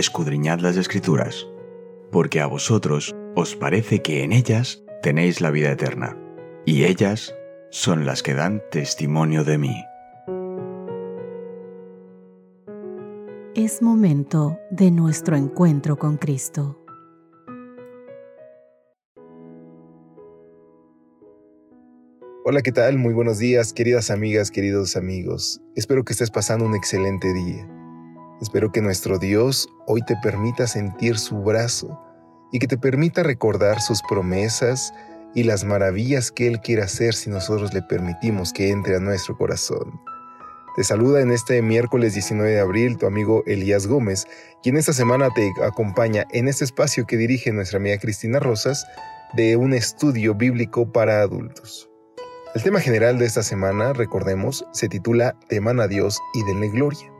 escudriñad las escrituras, porque a vosotros os parece que en ellas tenéis la vida eterna, y ellas son las que dan testimonio de mí. Es momento de nuestro encuentro con Cristo. Hola, ¿qué tal? Muy buenos días, queridas amigas, queridos amigos. Espero que estés pasando un excelente día. Espero que nuestro Dios hoy te permita sentir su brazo y que te permita recordar sus promesas y las maravillas que Él quiere hacer si nosotros le permitimos que entre a nuestro corazón. Te saluda en este miércoles 19 de abril tu amigo Elías Gómez, quien esta semana te acompaña en este espacio que dirige nuestra amiga Cristina Rosas de un estudio bíblico para adultos. El tema general de esta semana, recordemos, se titula Teman a Dios y denle gloria.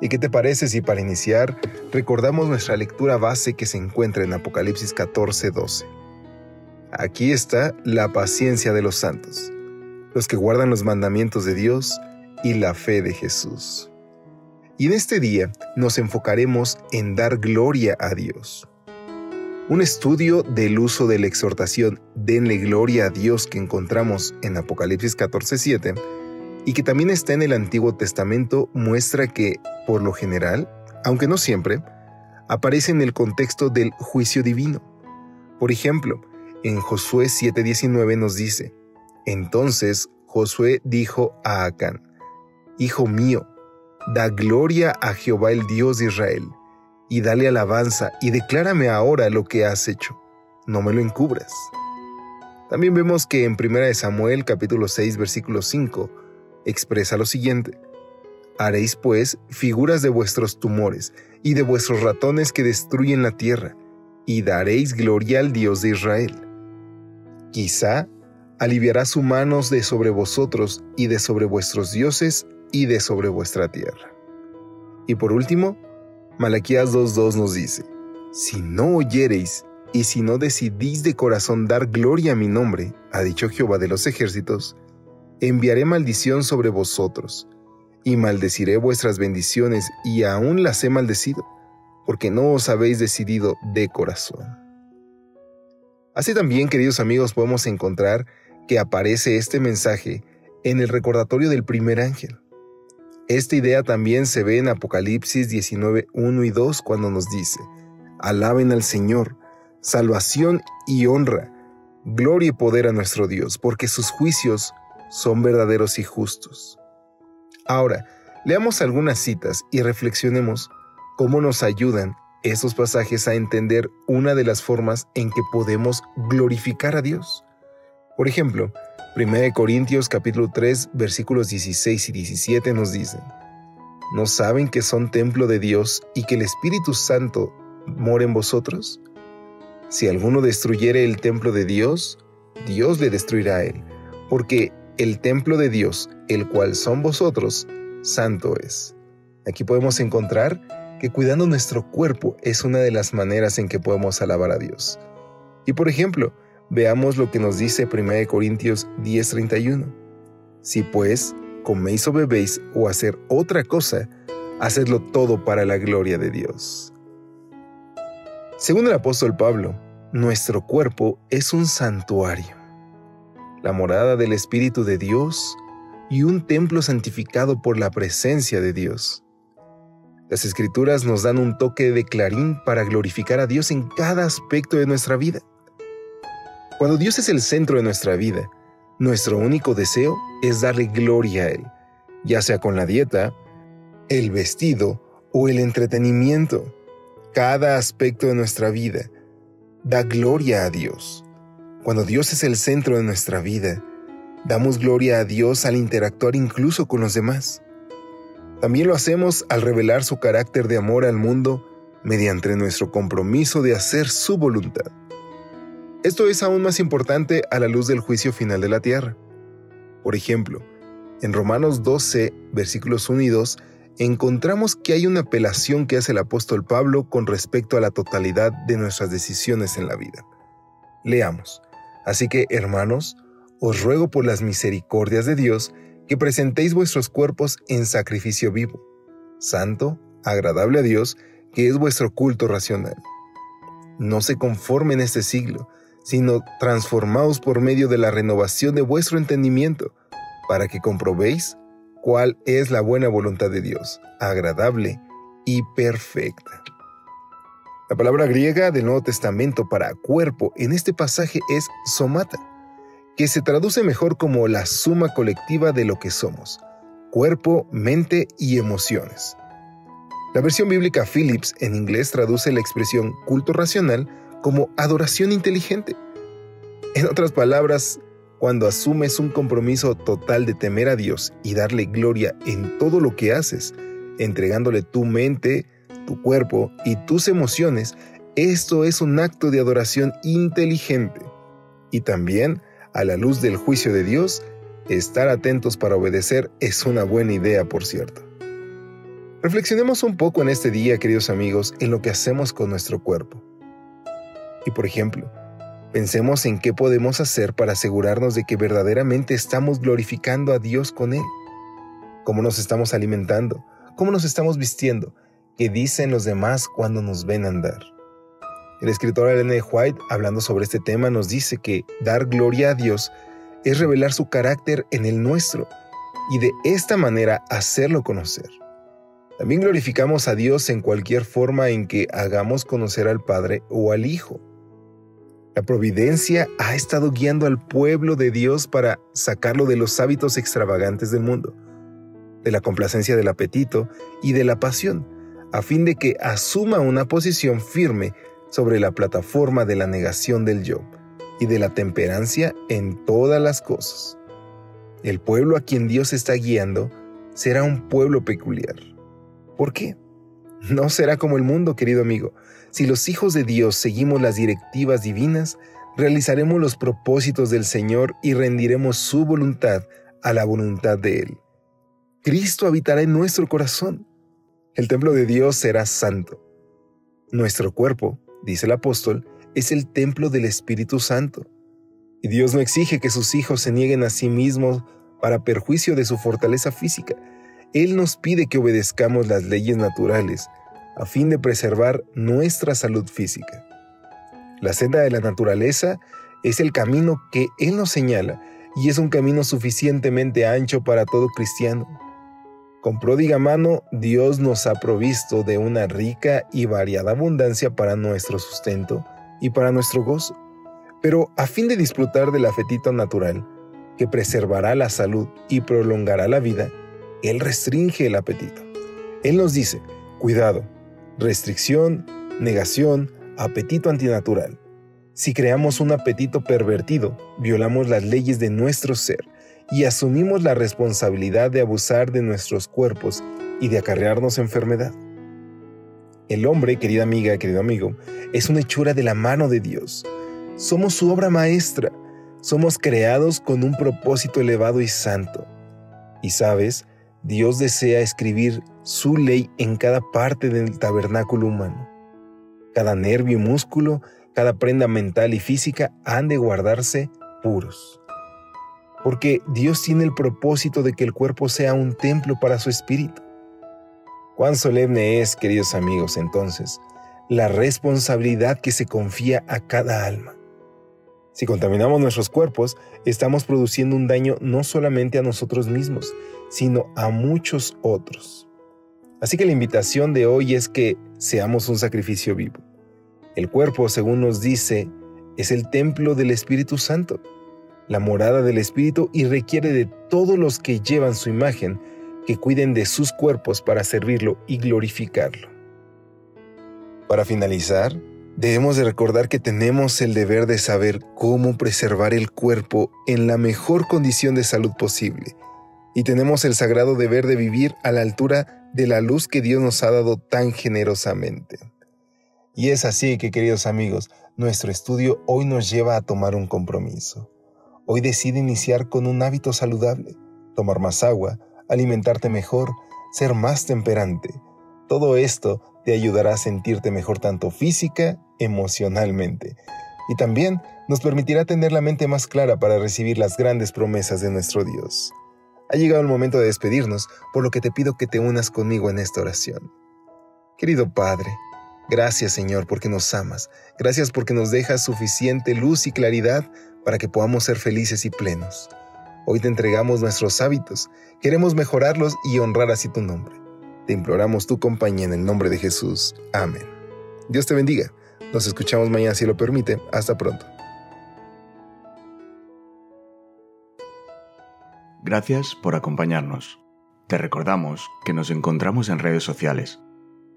¿Y qué te parece si para iniciar recordamos nuestra lectura base que se encuentra en Apocalipsis 14:12? Aquí está la paciencia de los santos, los que guardan los mandamientos de Dios y la fe de Jesús. Y en este día nos enfocaremos en dar gloria a Dios un estudio del uso de la exhortación Denle gloria a Dios que encontramos en Apocalipsis 14:7 y que también está en el Antiguo Testamento muestra que, por lo general, aunque no siempre, aparece en el contexto del juicio divino. Por ejemplo, en Josué 7:19 nos dice, Entonces Josué dijo a Acán, Hijo mío, da gloria a Jehová el Dios de Israel y dale alabanza y declárame ahora lo que has hecho. No me lo encubras. También vemos que en 1 Samuel capítulo 6 versículo 5 expresa lo siguiente. Haréis pues figuras de vuestros tumores y de vuestros ratones que destruyen la tierra, y daréis gloria al Dios de Israel. Quizá aliviará sus manos de sobre vosotros y de sobre vuestros dioses y de sobre vuestra tierra. Y por último, Malaquías 2.2 nos dice, Si no oyereis y si no decidís de corazón dar gloria a mi nombre, ha dicho Jehová de los ejércitos, enviaré maldición sobre vosotros, y maldeciré vuestras bendiciones, y aún las he maldecido, porque no os habéis decidido de corazón. Así también, queridos amigos, podemos encontrar que aparece este mensaje en el recordatorio del primer ángel. Esta idea también se ve en Apocalipsis 19, 1 y 2 cuando nos dice, Alaben al Señor, salvación y honra, gloria y poder a nuestro Dios, porque sus juicios son verdaderos y justos. Ahora, leamos algunas citas y reflexionemos cómo nos ayudan estos pasajes a entender una de las formas en que podemos glorificar a Dios. Por ejemplo, 1 Corintios capítulo 3 versículos 16 y 17 nos dicen, ¿no saben que son templo de Dios y que el Espíritu Santo mora en vosotros? Si alguno destruyere el templo de Dios, Dios le destruirá a él, porque el templo de Dios, el cual son vosotros, santo es. Aquí podemos encontrar que cuidando nuestro cuerpo es una de las maneras en que podemos alabar a Dios. Y por ejemplo, Veamos lo que nos dice 1 Corintios 10:31. Si pues coméis o bebéis o hacer otra cosa, hacedlo todo para la gloria de Dios. Según el apóstol Pablo, nuestro cuerpo es un santuario, la morada del Espíritu de Dios y un templo santificado por la presencia de Dios. Las escrituras nos dan un toque de clarín para glorificar a Dios en cada aspecto de nuestra vida. Cuando Dios es el centro de nuestra vida, nuestro único deseo es darle gloria a Él, ya sea con la dieta, el vestido o el entretenimiento. Cada aspecto de nuestra vida da gloria a Dios. Cuando Dios es el centro de nuestra vida, damos gloria a Dios al interactuar incluso con los demás. También lo hacemos al revelar su carácter de amor al mundo mediante nuestro compromiso de hacer su voluntad. Esto es aún más importante a la luz del juicio final de la tierra. Por ejemplo, en Romanos 12, versículos 1 y 2, encontramos que hay una apelación que hace el apóstol Pablo con respecto a la totalidad de nuestras decisiones en la vida. Leamos. Así que, hermanos, os ruego por las misericordias de Dios que presentéis vuestros cuerpos en sacrificio vivo, santo, agradable a Dios, que es vuestro culto racional. No se conformen en este siglo, sino transformaos por medio de la renovación de vuestro entendimiento, para que comprobéis cuál es la buena voluntad de Dios, agradable y perfecta. La palabra griega del Nuevo Testamento para cuerpo en este pasaje es somata, que se traduce mejor como la suma colectiva de lo que somos, cuerpo, mente y emociones. La versión bíblica Phillips en inglés traduce la expresión culto racional como adoración inteligente. En otras palabras, cuando asumes un compromiso total de temer a Dios y darle gloria en todo lo que haces, entregándole tu mente, tu cuerpo y tus emociones, esto es un acto de adoración inteligente. Y también, a la luz del juicio de Dios, estar atentos para obedecer es una buena idea, por cierto. Reflexionemos un poco en este día, queridos amigos, en lo que hacemos con nuestro cuerpo. Y por ejemplo, pensemos en qué podemos hacer para asegurarnos de que verdaderamente estamos glorificando a Dios con Él. ¿Cómo nos estamos alimentando? ¿Cómo nos estamos vistiendo? ¿Qué dicen los demás cuando nos ven andar? El escritor Ellen White, hablando sobre este tema, nos dice que dar gloria a Dios es revelar su carácter en el nuestro y de esta manera hacerlo conocer. También glorificamos a Dios en cualquier forma en que hagamos conocer al Padre o al Hijo. La providencia ha estado guiando al pueblo de Dios para sacarlo de los hábitos extravagantes del mundo, de la complacencia del apetito y de la pasión, a fin de que asuma una posición firme sobre la plataforma de la negación del yo y de la temperancia en todas las cosas. El pueblo a quien Dios está guiando será un pueblo peculiar ¿Por qué? No será como el mundo, querido amigo. Si los hijos de Dios seguimos las directivas divinas, realizaremos los propósitos del Señor y rendiremos su voluntad a la voluntad de Él. Cristo habitará en nuestro corazón. El templo de Dios será santo. Nuestro cuerpo, dice el apóstol, es el templo del Espíritu Santo. Y Dios no exige que sus hijos se nieguen a sí mismos para perjuicio de su fortaleza física, él nos pide que obedezcamos las leyes naturales a fin de preservar nuestra salud física. La senda de la naturaleza es el camino que Él nos señala y es un camino suficientemente ancho para todo cristiano. Con pródiga mano, Dios nos ha provisto de una rica y variada abundancia para nuestro sustento y para nuestro gozo. Pero a fin de disfrutar del afetito natural, que preservará la salud y prolongará la vida, él restringe el apetito. Él nos dice, cuidado, restricción, negación, apetito antinatural. Si creamos un apetito pervertido, violamos las leyes de nuestro ser y asumimos la responsabilidad de abusar de nuestros cuerpos y de acarrearnos enfermedad. El hombre, querida amiga, querido amigo, es una hechura de la mano de Dios. Somos su obra maestra. Somos creados con un propósito elevado y santo. Y sabes, Dios desea escribir su ley en cada parte del tabernáculo humano. Cada nervio y músculo, cada prenda mental y física han de guardarse puros. Porque Dios tiene el propósito de que el cuerpo sea un templo para su espíritu. Cuán solemne es, queridos amigos, entonces, la responsabilidad que se confía a cada alma. Si contaminamos nuestros cuerpos, estamos produciendo un daño no solamente a nosotros mismos, sino a muchos otros. Así que la invitación de hoy es que seamos un sacrificio vivo. El cuerpo, según nos dice, es el templo del Espíritu Santo, la morada del Espíritu y requiere de todos los que llevan su imagen que cuiden de sus cuerpos para servirlo y glorificarlo. Para finalizar, Debemos de recordar que tenemos el deber de saber cómo preservar el cuerpo en la mejor condición de salud posible. Y tenemos el sagrado deber de vivir a la altura de la luz que Dios nos ha dado tan generosamente. Y es así que, queridos amigos, nuestro estudio hoy nos lleva a tomar un compromiso. Hoy decide iniciar con un hábito saludable, tomar más agua, alimentarte mejor, ser más temperante. Todo esto te ayudará a sentirte mejor tanto física, emocionalmente. Y también nos permitirá tener la mente más clara para recibir las grandes promesas de nuestro Dios. Ha llegado el momento de despedirnos, por lo que te pido que te unas conmigo en esta oración. Querido Padre, Gracias Señor porque nos amas. Gracias porque nos dejas suficiente luz y claridad para que podamos ser felices y plenos. Hoy te entregamos nuestros hábitos. Queremos mejorarlos y honrar así tu nombre. Te imploramos tu compañía en el nombre de Jesús. Amén. Dios te bendiga. Nos escuchamos mañana si lo permite. Hasta pronto. Gracias por acompañarnos. Te recordamos que nos encontramos en redes sociales.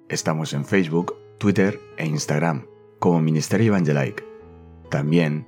Estamos en Facebook, Twitter e Instagram como Ministerio Evangelike. También